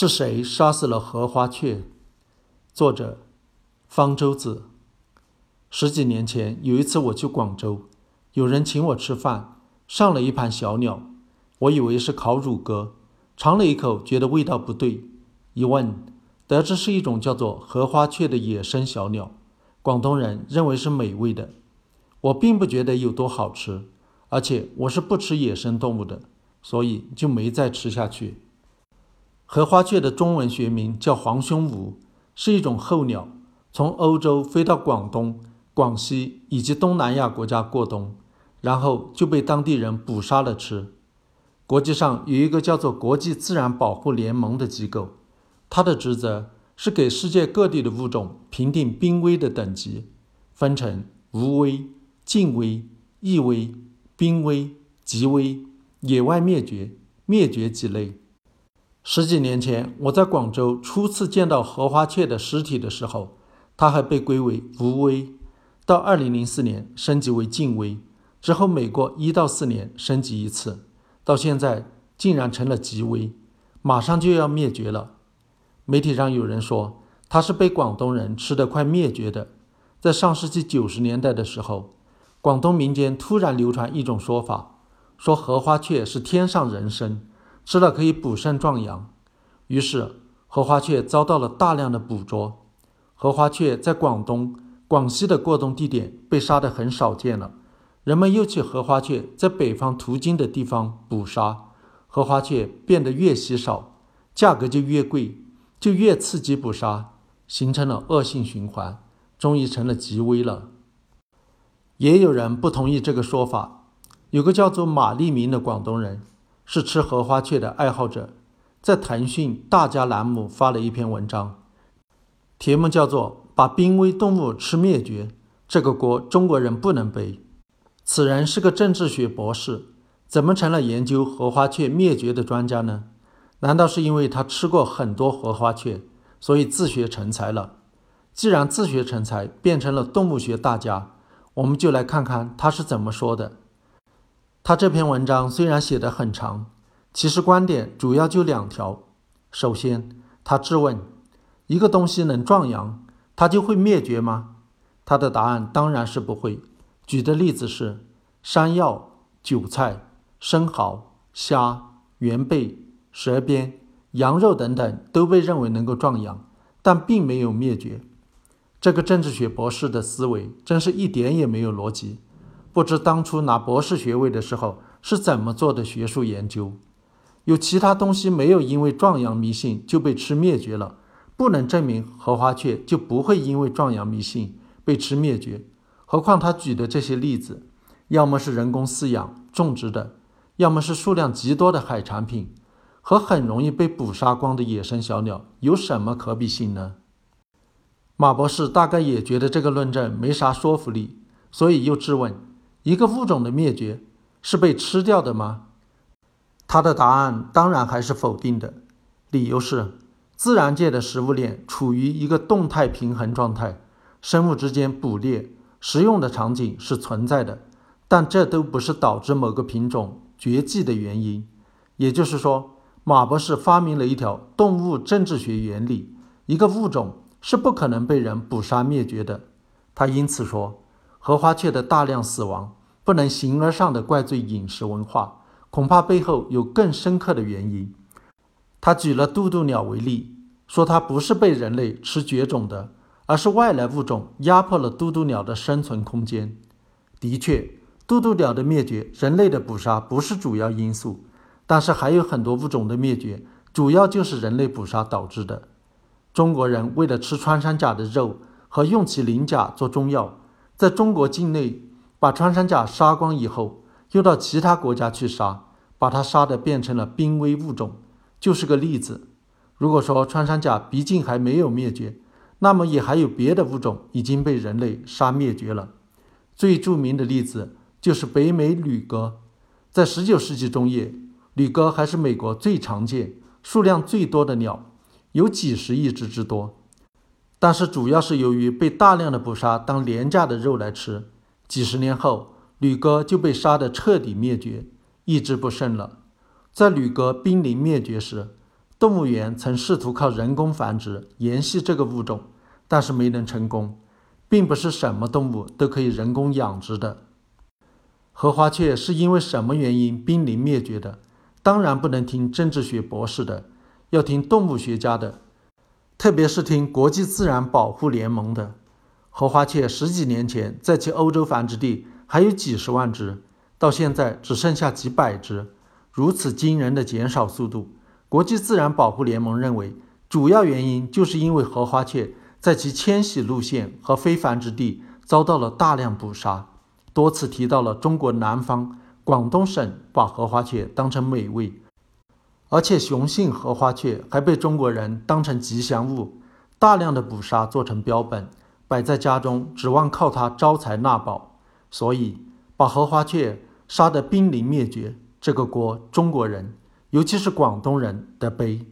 是谁杀死了荷花雀？作者：方舟子。十几年前有一次我去广州，有人请我吃饭，上了一盘小鸟，我以为是烤乳鸽，尝了一口觉得味道不对，一问得知是一种叫做荷花雀的野生小鸟，广东人认为是美味的。我并不觉得有多好吃，而且我是不吃野生动物的，所以就没再吃下去。荷花雀的中文学名叫黄胸鹜，是一种候鸟，从欧洲飞到广东、广西以及东南亚国家过冬，然后就被当地人捕杀了吃。国际上有一个叫做国际自然保护联盟的机构，它的职责是给世界各地的物种评定濒危的等级，分成无危、近危、易危、濒危、极危、野外灭绝、灭绝几类。十几年前，我在广州初次见到荷花雀的尸体的时候，它还被归为无危。到二零零四年升级为近危，之后每过一到四年升级一次，到现在竟然成了极危，马上就要灭绝了。媒体上有人说它是被广东人吃得快灭绝的。在上世纪九十年代的时候，广东民间突然流传一种说法，说荷花雀是天上人参。吃了可以补肾壮阳，于是荷花雀遭到了大量的捕捉。荷花雀在广东、广西的过冬地点被杀得很少见了，人们又去荷花雀在北方途经的地方捕杀，荷花雀变得越稀少，价格就越贵，就越刺激捕杀，形成了恶性循环，终于成了极危了。也有人不同意这个说法，有个叫做马立明的广东人。是吃荷花雀的爱好者，在腾讯大家栏目发了一篇文章，题目叫做“把濒危动物吃灭绝，这个锅中国人不能背”。此人是个政治学博士，怎么成了研究荷花雀灭绝的专家呢？难道是因为他吃过很多荷花雀，所以自学成才了？既然自学成才，变成了动物学大家，我们就来看看他是怎么说的。他这篇文章虽然写得很长，其实观点主要就两条。首先，他质问：一个东西能壮阳，它就会灭绝吗？他的答案当然是不会。举的例子是山药、韭菜、生蚝、虾、元贝、蛇鞭、羊肉等等都被认为能够壮阳，但并没有灭绝。这个政治学博士的思维真是一点也没有逻辑。不知当初拿博士学位的时候是怎么做的学术研究？有其他东西没有因为壮阳迷信就被吃灭绝了，不能证明荷花雀就不会因为壮阳迷信被吃灭绝。何况他举的这些例子，要么是人工饲养种植的，要么是数量极多的海产品，和很容易被捕杀光的野生小鸟有什么可比性呢？马博士大概也觉得这个论证没啥说服力，所以又质问。一个物种的灭绝是被吃掉的吗？他的答案当然还是否定的，理由是自然界的食物链处于一个动态平衡状态，生物之间捕猎、食用的场景是存在的，但这都不是导致某个品种绝迹的原因。也就是说，马博士发明了一条动物政治学原理：一个物种是不可能被人捕杀灭绝的。他因此说。荷花雀的大量死亡不能形而上的怪罪饮食文化，恐怕背后有更深刻的原因。他举了渡渡鸟为例，说它不是被人类吃绝种的，而是外来物种压迫了渡渡鸟的生存空间。的确，渡渡鸟的灭绝，人类的捕杀不是主要因素，但是还有很多物种的灭绝，主要就是人类捕杀导致的。中国人为了吃穿山甲的肉和用其鳞甲做中药。在中国境内把穿山甲杀光以后，又到其他国家去杀，把它杀的变成了濒危物种，就是个例子。如果说穿山甲毕竟还没有灭绝，那么也还有别的物种已经被人类杀灭绝了。最著名的例子就是北美旅鸽，在19世纪中叶，旅鸽还是美国最常见、数量最多的鸟，有几十亿只之多。但是主要是由于被大量的捕杀当廉价的肉来吃，几十年后，旅鸽就被杀得彻底灭绝，一只不剩了。在旅鸽濒临灭绝时，动物园曾试图靠人工繁殖延续这个物种，但是没能成功。并不是什么动物都可以人工养殖的。荷花雀是因为什么原因濒临灭绝的？当然不能听政治学博士的，要听动物学家的，特别是听国际自然保护联盟的。荷花雀十几年前在其欧洲繁殖地还有几十万只，到现在只剩下几百只，如此惊人的减少速度。国际自然保护联盟认为，主要原因就是因为荷花雀。在其迁徙路线和非繁殖地遭到了大量捕杀，多次提到了中国南方广东省把荷花雀当成美味，而且雄性荷花雀还被中国人当成吉祥物，大量的捕杀做成标本，摆在家中，指望靠它招财纳宝。所以把荷花雀杀得濒临灭绝，这个锅中国人，尤其是广东人的背。